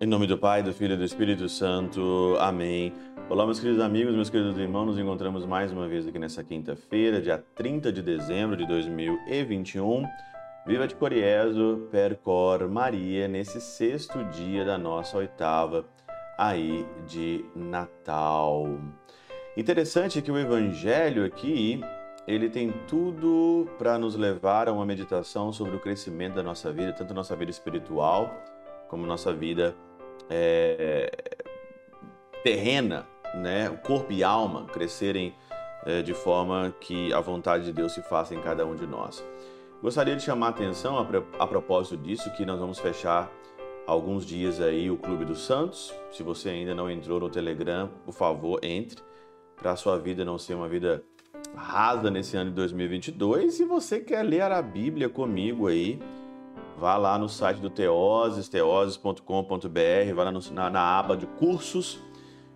Em nome do Pai, do Filho e do Espírito Santo. Amém. Olá, meus queridos amigos, meus queridos irmãos. Nos encontramos mais uma vez aqui nessa quinta-feira, dia 30 de dezembro de 2021. Viva de Coriezo, Percor Maria, nesse sexto dia da nossa oitava aí de Natal. Interessante que o Evangelho aqui ele tem tudo para nos levar a uma meditação sobre o crescimento da nossa vida, tanto nossa vida espiritual como nossa vida é, terrena, né? Corpo e alma crescerem é, de forma que a vontade de Deus se faça em cada um de nós. Gostaria de chamar a atenção a, a propósito disso que nós vamos fechar alguns dias aí o Clube dos Santos. Se você ainda não entrou no Telegram, por favor, entre para a sua vida não ser uma vida rasa nesse ano de 2022. Se você quer ler a Bíblia comigo aí, vá lá no site do Teoses, teoses.com.br, vá lá no, na, na aba de cursos.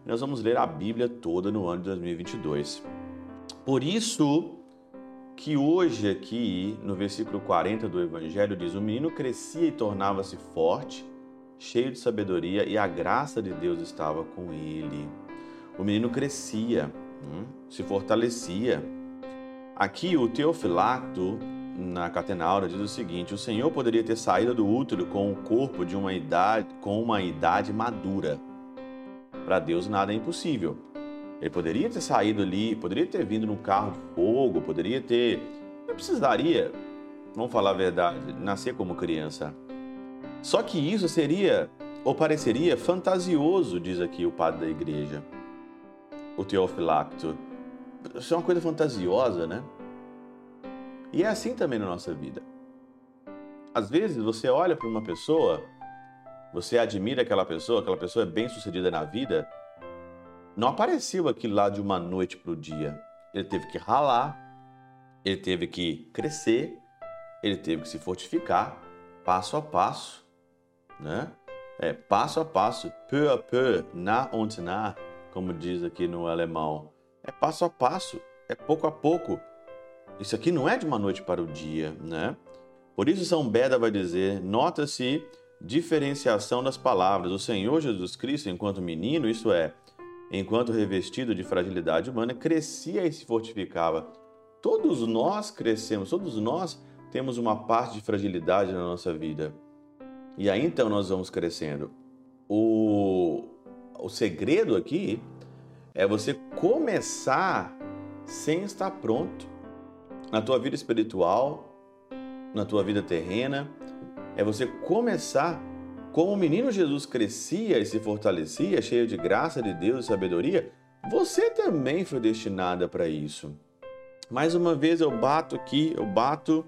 Nós vamos ler a Bíblia toda no ano de 2022. Por isso que hoje aqui, no versículo 40 do Evangelho, diz: O menino crescia e tornava-se forte, cheio de sabedoria, e a graça de Deus estava com ele. O menino crescia, hum, se fortalecia. Aqui o Teofilacto na Catenaura diz o seguinte: o Senhor poderia ter saído do útero com o corpo de uma idade, com uma idade madura. Para Deus nada é impossível. Ele poderia ter saído ali, poderia ter vindo num carro de fogo, poderia ter. Não precisaria, vamos falar a verdade, nascer como criança. Só que isso seria, ou pareceria, fantasioso, diz aqui o padre da igreja, o Teofilacto. É uma coisa fantasiosa, né? E é assim também na nossa vida. Às vezes você olha para uma pessoa, você admira aquela pessoa, aquela pessoa é bem sucedida na vida, não apareceu aquilo lá de uma noite para o dia. Ele teve que ralar, ele teve que crescer, ele teve que se fortificar, passo a passo, né? É, passo a passo, peu a peu, na und na, como diz aqui no alemão. É passo a passo, é pouco a pouco. Isso aqui não é de uma noite para o dia, né? Por isso São Beda vai dizer: nota-se diferenciação das palavras. O Senhor Jesus Cristo, enquanto menino, isso é, enquanto revestido de fragilidade humana, crescia e se fortificava. Todos nós crescemos, todos nós temos uma parte de fragilidade na nossa vida. E aí então nós vamos crescendo. O, o segredo aqui é você começar sem estar pronto na tua vida espiritual, na tua vida terrena, é você começar como o menino Jesus crescia e se fortalecia, cheio de graça de Deus e sabedoria, você também foi destinada para isso. Mais uma vez eu bato aqui, eu bato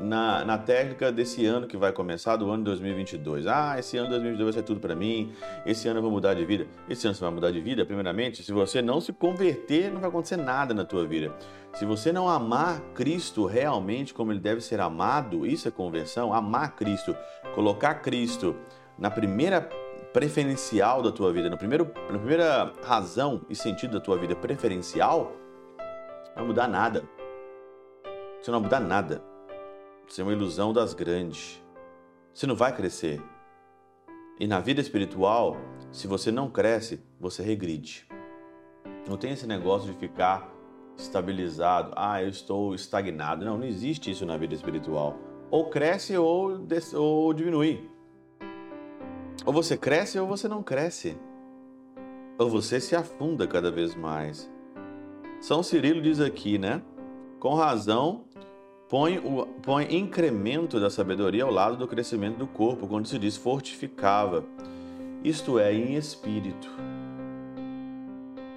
na, na técnica desse ano que vai começar, do ano 2022. Ah, esse ano 2022 vai ser tudo para mim, esse ano eu vou mudar de vida. Esse ano você vai mudar de vida, primeiramente, se você não se converter, não vai acontecer nada na tua vida. Se você não amar Cristo realmente como ele deve ser amado, isso é conversão, amar Cristo, colocar Cristo na primeira preferencial da tua vida, no primeiro, na primeira razão e sentido da tua vida preferencial, não vai mudar nada. Você não vai mudar nada. Isso é uma ilusão das grandes. Você não vai crescer. E na vida espiritual, se você não cresce, você regride. Não tem esse negócio de ficar estabilizado. Ah, eu estou estagnado. Não, não existe isso na vida espiritual. Ou cresce ou, ou diminui. Ou você cresce ou você não cresce. Ou você se afunda cada vez mais. São Cirilo diz aqui, né? Com razão, põe, o, põe incremento da sabedoria ao lado do crescimento do corpo, quando se diz fortificava, isto é, em espírito.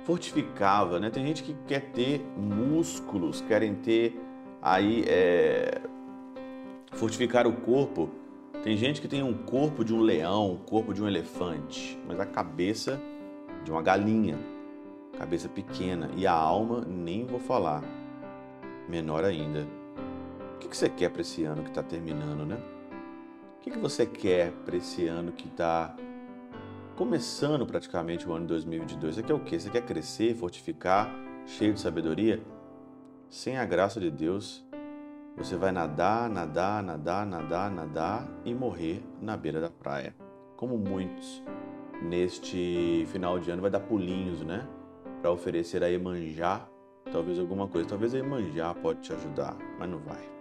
Fortificava, né? Tem gente que quer ter músculos, querem ter aí é, fortificar o corpo. Tem gente que tem um corpo de um leão, um corpo de um elefante, mas a cabeça de uma galinha, cabeça pequena e a alma nem vou falar, menor ainda que, que você quer para esse ano que está terminando, né? O que, que você quer para esse ano que está começando praticamente o ano de 2022? Você quer o quê? Você quer crescer, fortificar, cheio de sabedoria? sem a graça de Deus, você vai nadar, nadar, nadar, nadar, nadar e morrer na beira da praia. Como muitos neste final de ano vai dar pulinhos, né? Para oferecer a Emanjá, talvez alguma coisa. Talvez a Emanjá pode te ajudar, mas não vai.